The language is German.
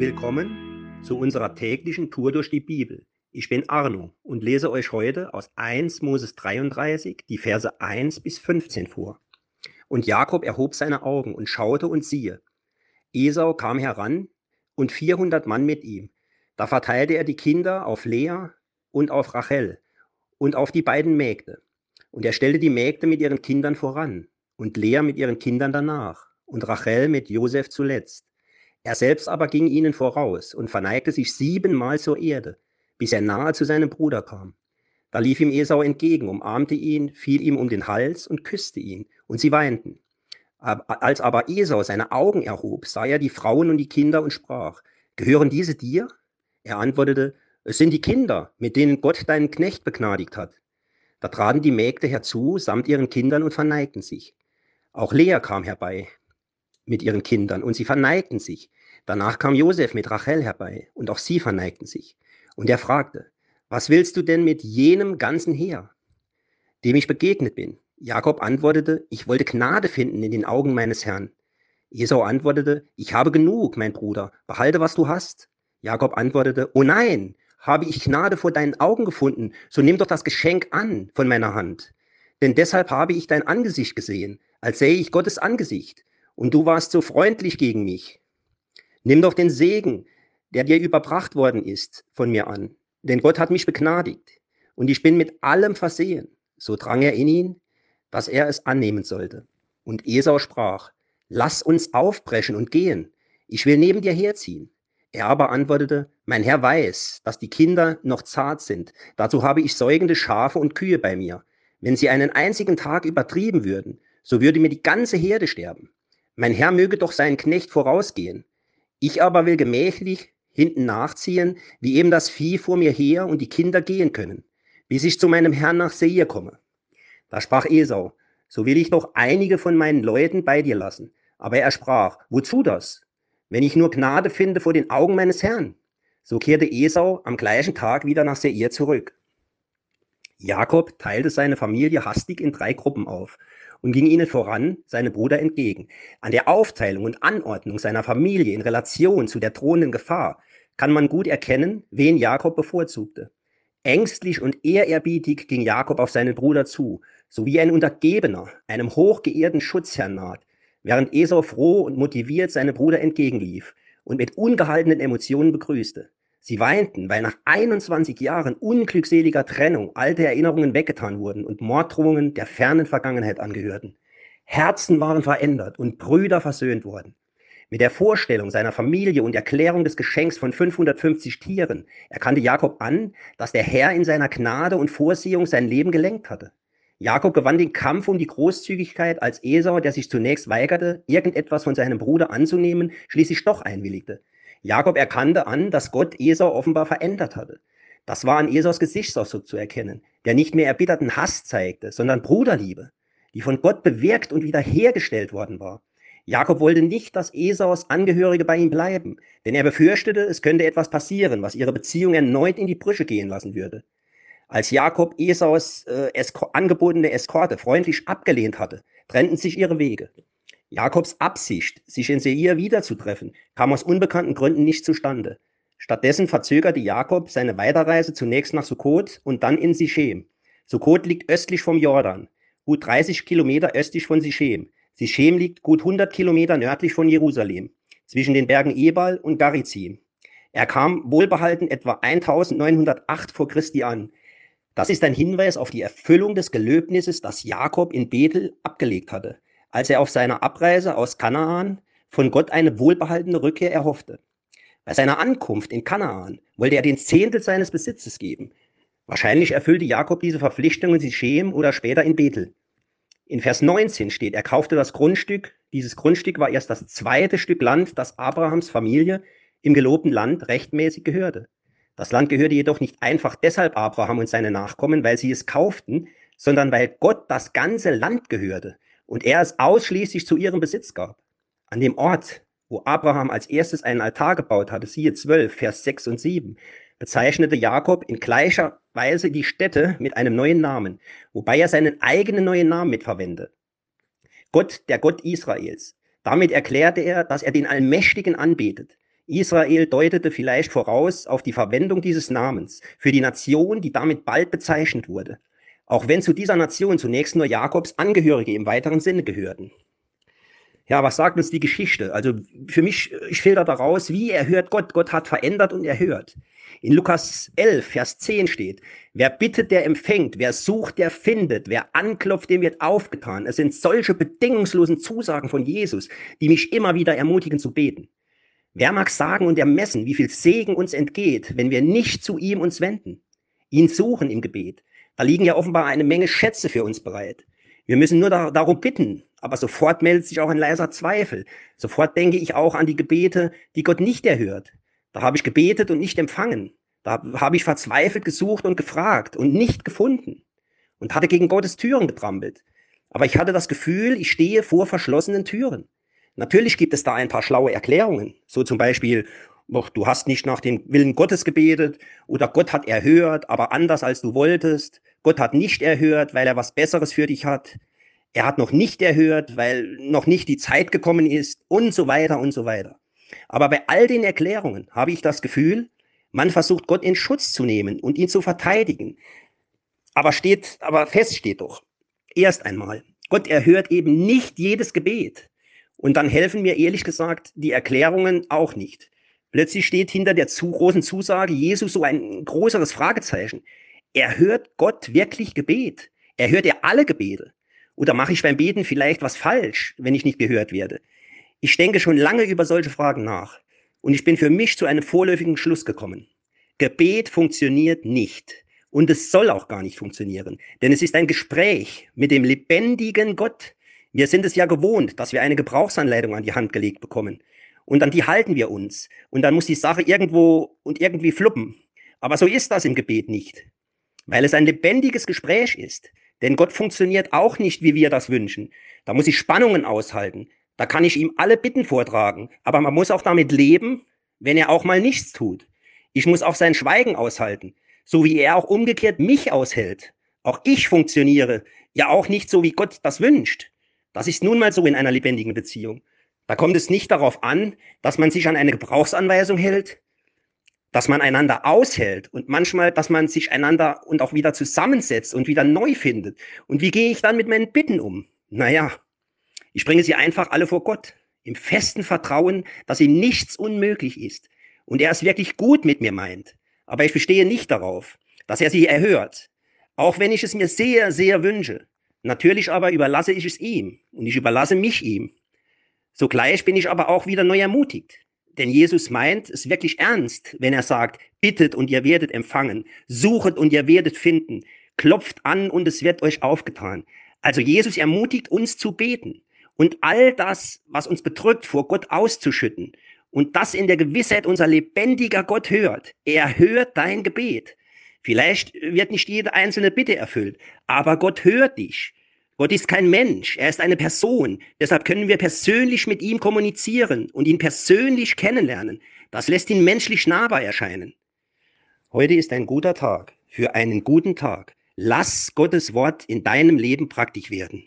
Willkommen zu unserer täglichen Tour durch die Bibel. Ich bin Arno und lese euch heute aus 1 Moses 33 die Verse 1 bis 15 vor. Und Jakob erhob seine Augen und schaute und siehe. Esau kam heran und 400 Mann mit ihm. Da verteilte er die Kinder auf Lea und auf Rachel und auf die beiden Mägde. Und er stellte die Mägde mit ihren Kindern voran und Lea mit ihren Kindern danach und Rachel mit Josef zuletzt. Er selbst aber ging ihnen voraus und verneigte sich siebenmal zur Erde, bis er nahe zu seinem Bruder kam. Da lief ihm Esau entgegen, umarmte ihn, fiel ihm um den Hals und küsste ihn, und sie weinten. Als aber Esau seine Augen erhob, sah er die Frauen und die Kinder und sprach, Gehören diese dir? Er antwortete, Es sind die Kinder, mit denen Gott deinen Knecht begnadigt hat. Da traten die Mägde herzu, samt ihren Kindern, und verneigten sich. Auch Lea kam herbei, mit ihren Kindern und sie verneigten sich. Danach kam Josef mit Rachel herbei und auch sie verneigten sich. Und er fragte, was willst du denn mit jenem ganzen Heer, dem ich begegnet bin? Jakob antwortete, ich wollte Gnade finden in den Augen meines Herrn. Esau antwortete, ich habe genug, mein Bruder, behalte, was du hast. Jakob antwortete, oh nein, habe ich Gnade vor deinen Augen gefunden, so nimm doch das Geschenk an von meiner Hand. Denn deshalb habe ich dein Angesicht gesehen, als sähe ich Gottes Angesicht und du warst so freundlich gegen mich. Nimm doch den Segen, der dir überbracht worden ist, von mir an, denn Gott hat mich begnadigt und ich bin mit allem versehen. So drang er in ihn, dass er es annehmen sollte. Und Esau sprach, lass uns aufbrechen und gehen, ich will neben dir herziehen. Er aber antwortete, mein Herr weiß, dass die Kinder noch zart sind, dazu habe ich säugende Schafe und Kühe bei mir. Wenn sie einen einzigen Tag übertrieben würden, so würde mir die ganze Herde sterben. Mein Herr möge doch seinen Knecht vorausgehen. Ich aber will gemächlich hinten nachziehen, wie eben das Vieh vor mir her und die Kinder gehen können, bis ich zu meinem Herrn nach Seir komme. Da sprach Esau, so will ich doch einige von meinen Leuten bei dir lassen. Aber er sprach, wozu das? Wenn ich nur Gnade finde vor den Augen meines Herrn. So kehrte Esau am gleichen Tag wieder nach Seir zurück. Jakob teilte seine Familie hastig in drei Gruppen auf und ging ihnen voran, seinem Bruder entgegen. An der Aufteilung und Anordnung seiner Familie in Relation zu der drohenden Gefahr kann man gut erkennen, wen Jakob bevorzugte. Ängstlich und ehrerbietig ging Jakob auf seinen Bruder zu, so wie ein Untergebener einem hochgeehrten Schutzherrn naht, während Esau froh und motiviert seinem Bruder entgegenlief und mit ungehaltenen Emotionen begrüßte. Sie weinten, weil nach 21 Jahren unglückseliger Trennung alte Erinnerungen weggetan wurden und Morddrohungen der fernen Vergangenheit angehörten. Herzen waren verändert und Brüder versöhnt worden. Mit der Vorstellung seiner Familie und Erklärung des Geschenks von 550 Tieren erkannte Jakob an, dass der Herr in seiner Gnade und Vorsehung sein Leben gelenkt hatte. Jakob gewann den Kampf um die Großzügigkeit, als Esau, der sich zunächst weigerte, irgendetwas von seinem Bruder anzunehmen, schließlich doch einwilligte. Jakob erkannte an, dass Gott Esau offenbar verändert hatte. Das war an Esaus Gesichtsausdruck zu erkennen, der nicht mehr erbitterten Hass zeigte, sondern Bruderliebe, die von Gott bewirkt und wiederhergestellt worden war. Jakob wollte nicht, dass Esaus Angehörige bei ihm bleiben, denn er befürchtete, es könnte etwas passieren, was ihre Beziehung erneut in die Brüche gehen lassen würde. Als Jakob Esaus äh, angebotene Eskorte freundlich abgelehnt hatte, trennten sich ihre Wege. Jakobs Absicht, sich in Seir wiederzutreffen, kam aus unbekannten Gründen nicht zustande. Stattdessen verzögerte Jakob seine Weiterreise zunächst nach Sukkot und dann in Sichem. Sukkot liegt östlich vom Jordan, gut 30 Kilometer östlich von Sichem. Sichem liegt gut 100 Kilometer nördlich von Jerusalem, zwischen den Bergen Ebal und Garizim. Er kam wohlbehalten etwa 1908 vor Christi an. Das ist ein Hinweis auf die Erfüllung des Gelöbnisses, das Jakob in Bethel abgelegt hatte als er auf seiner Abreise aus Kanaan von Gott eine wohlbehaltene Rückkehr erhoffte. Bei seiner Ankunft in Kanaan wollte er den Zehntel seines Besitzes geben. Wahrscheinlich erfüllte Jakob diese Verpflichtung in Sichem oder später in Bethel. In Vers 19 steht, er kaufte das Grundstück. Dieses Grundstück war erst das zweite Stück Land, das Abrahams Familie im gelobten Land rechtmäßig gehörte. Das Land gehörte jedoch nicht einfach deshalb Abraham und seine Nachkommen, weil sie es kauften, sondern weil Gott das ganze Land gehörte und er es ausschließlich zu ihrem Besitz gab. An dem Ort, wo Abraham als erstes einen Altar gebaut hatte, siehe 12, Vers 6 und 7, bezeichnete Jakob in gleicher Weise die Städte mit einem neuen Namen, wobei er seinen eigenen neuen Namen mitverwendete. Gott, der Gott Israels. Damit erklärte er, dass er den Allmächtigen anbetet. Israel deutete vielleicht voraus auf die Verwendung dieses Namens für die Nation, die damit bald bezeichnet wurde, auch wenn zu dieser Nation zunächst nur Jakobs Angehörige im weiteren Sinne gehörten. Ja, was sagt uns die Geschichte? Also für mich, ich filter daraus, wie er hört Gott. Gott hat verändert und er hört. In Lukas 11, Vers 10 steht, wer bittet, der empfängt, wer sucht, der findet, wer anklopft, dem wird aufgetan. Es sind solche bedingungslosen Zusagen von Jesus, die mich immer wieder ermutigen zu beten. Wer mag sagen und ermessen, wie viel Segen uns entgeht, wenn wir nicht zu ihm uns wenden, ihn suchen im Gebet? Da liegen ja offenbar eine Menge Schätze für uns bereit. Wir müssen nur da, darum bitten, aber sofort meldet sich auch ein leiser Zweifel. Sofort denke ich auch an die Gebete, die Gott nicht erhört. Da habe ich gebetet und nicht empfangen. Da habe ich verzweifelt gesucht und gefragt und nicht gefunden und hatte gegen Gottes Türen getrampelt. Aber ich hatte das Gefühl, ich stehe vor verschlossenen Türen. Natürlich gibt es da ein paar schlaue Erklärungen, so zum Beispiel, du hast nicht nach dem Willen Gottes gebetet oder Gott hat erhört, aber anders als du wolltest. Gott hat nicht erhört, weil er was Besseres für dich hat. Er hat noch nicht erhört, weil noch nicht die Zeit gekommen ist und so weiter und so weiter. Aber bei all den Erklärungen habe ich das Gefühl, man versucht Gott in Schutz zu nehmen und ihn zu verteidigen. Aber steht, aber fest steht doch, erst einmal, Gott erhört eben nicht jedes Gebet. Und dann helfen mir ehrlich gesagt die Erklärungen auch nicht. Plötzlich steht hinter der zu großen Zusage Jesus so ein größeres Fragezeichen. Erhört Gott wirklich Gebet? Er alle Gebete? Oder mache ich beim Beten vielleicht was falsch, wenn ich nicht gehört werde? Ich denke schon lange über solche Fragen nach. Und ich bin für mich zu einem vorläufigen Schluss gekommen. Gebet funktioniert nicht. Und es soll auch gar nicht funktionieren. Denn es ist ein Gespräch mit dem lebendigen Gott. Wir sind es ja gewohnt, dass wir eine Gebrauchsanleitung an die Hand gelegt bekommen. Und an die halten wir uns. Und dann muss die Sache irgendwo und irgendwie fluppen. Aber so ist das im Gebet nicht. Weil es ein lebendiges Gespräch ist. Denn Gott funktioniert auch nicht, wie wir das wünschen. Da muss ich Spannungen aushalten. Da kann ich ihm alle Bitten vortragen. Aber man muss auch damit leben, wenn er auch mal nichts tut. Ich muss auch sein Schweigen aushalten. So wie er auch umgekehrt mich aushält. Auch ich funktioniere ja auch nicht so, wie Gott das wünscht. Das ist nun mal so in einer lebendigen Beziehung. Da kommt es nicht darauf an, dass man sich an eine Gebrauchsanweisung hält, dass man einander aushält und manchmal, dass man sich einander und auch wieder zusammensetzt und wieder neu findet. Und wie gehe ich dann mit meinen Bitten um? Naja, ich bringe sie einfach alle vor Gott, im festen Vertrauen, dass ihm nichts unmöglich ist und er es wirklich gut mit mir meint. Aber ich bestehe nicht darauf, dass er sie erhört, auch wenn ich es mir sehr, sehr wünsche. Natürlich aber überlasse ich es ihm und ich überlasse mich ihm. Sogleich bin ich aber auch wieder neu ermutigt. Denn Jesus meint es wirklich ernst, wenn er sagt, bittet und ihr werdet empfangen, suchet und ihr werdet finden, klopft an und es wird euch aufgetan. Also Jesus ermutigt uns zu beten und all das, was uns bedrückt, vor Gott auszuschütten. Und das in der Gewissheit, unser lebendiger Gott hört. Er hört dein Gebet. Vielleicht wird nicht jede einzelne Bitte erfüllt, aber Gott hört dich. Gott ist kein Mensch, er ist eine Person. Deshalb können wir persönlich mit ihm kommunizieren und ihn persönlich kennenlernen. Das lässt ihn menschlich nahbar erscheinen. Heute ist ein guter Tag für einen guten Tag. Lass Gottes Wort in deinem Leben praktisch werden.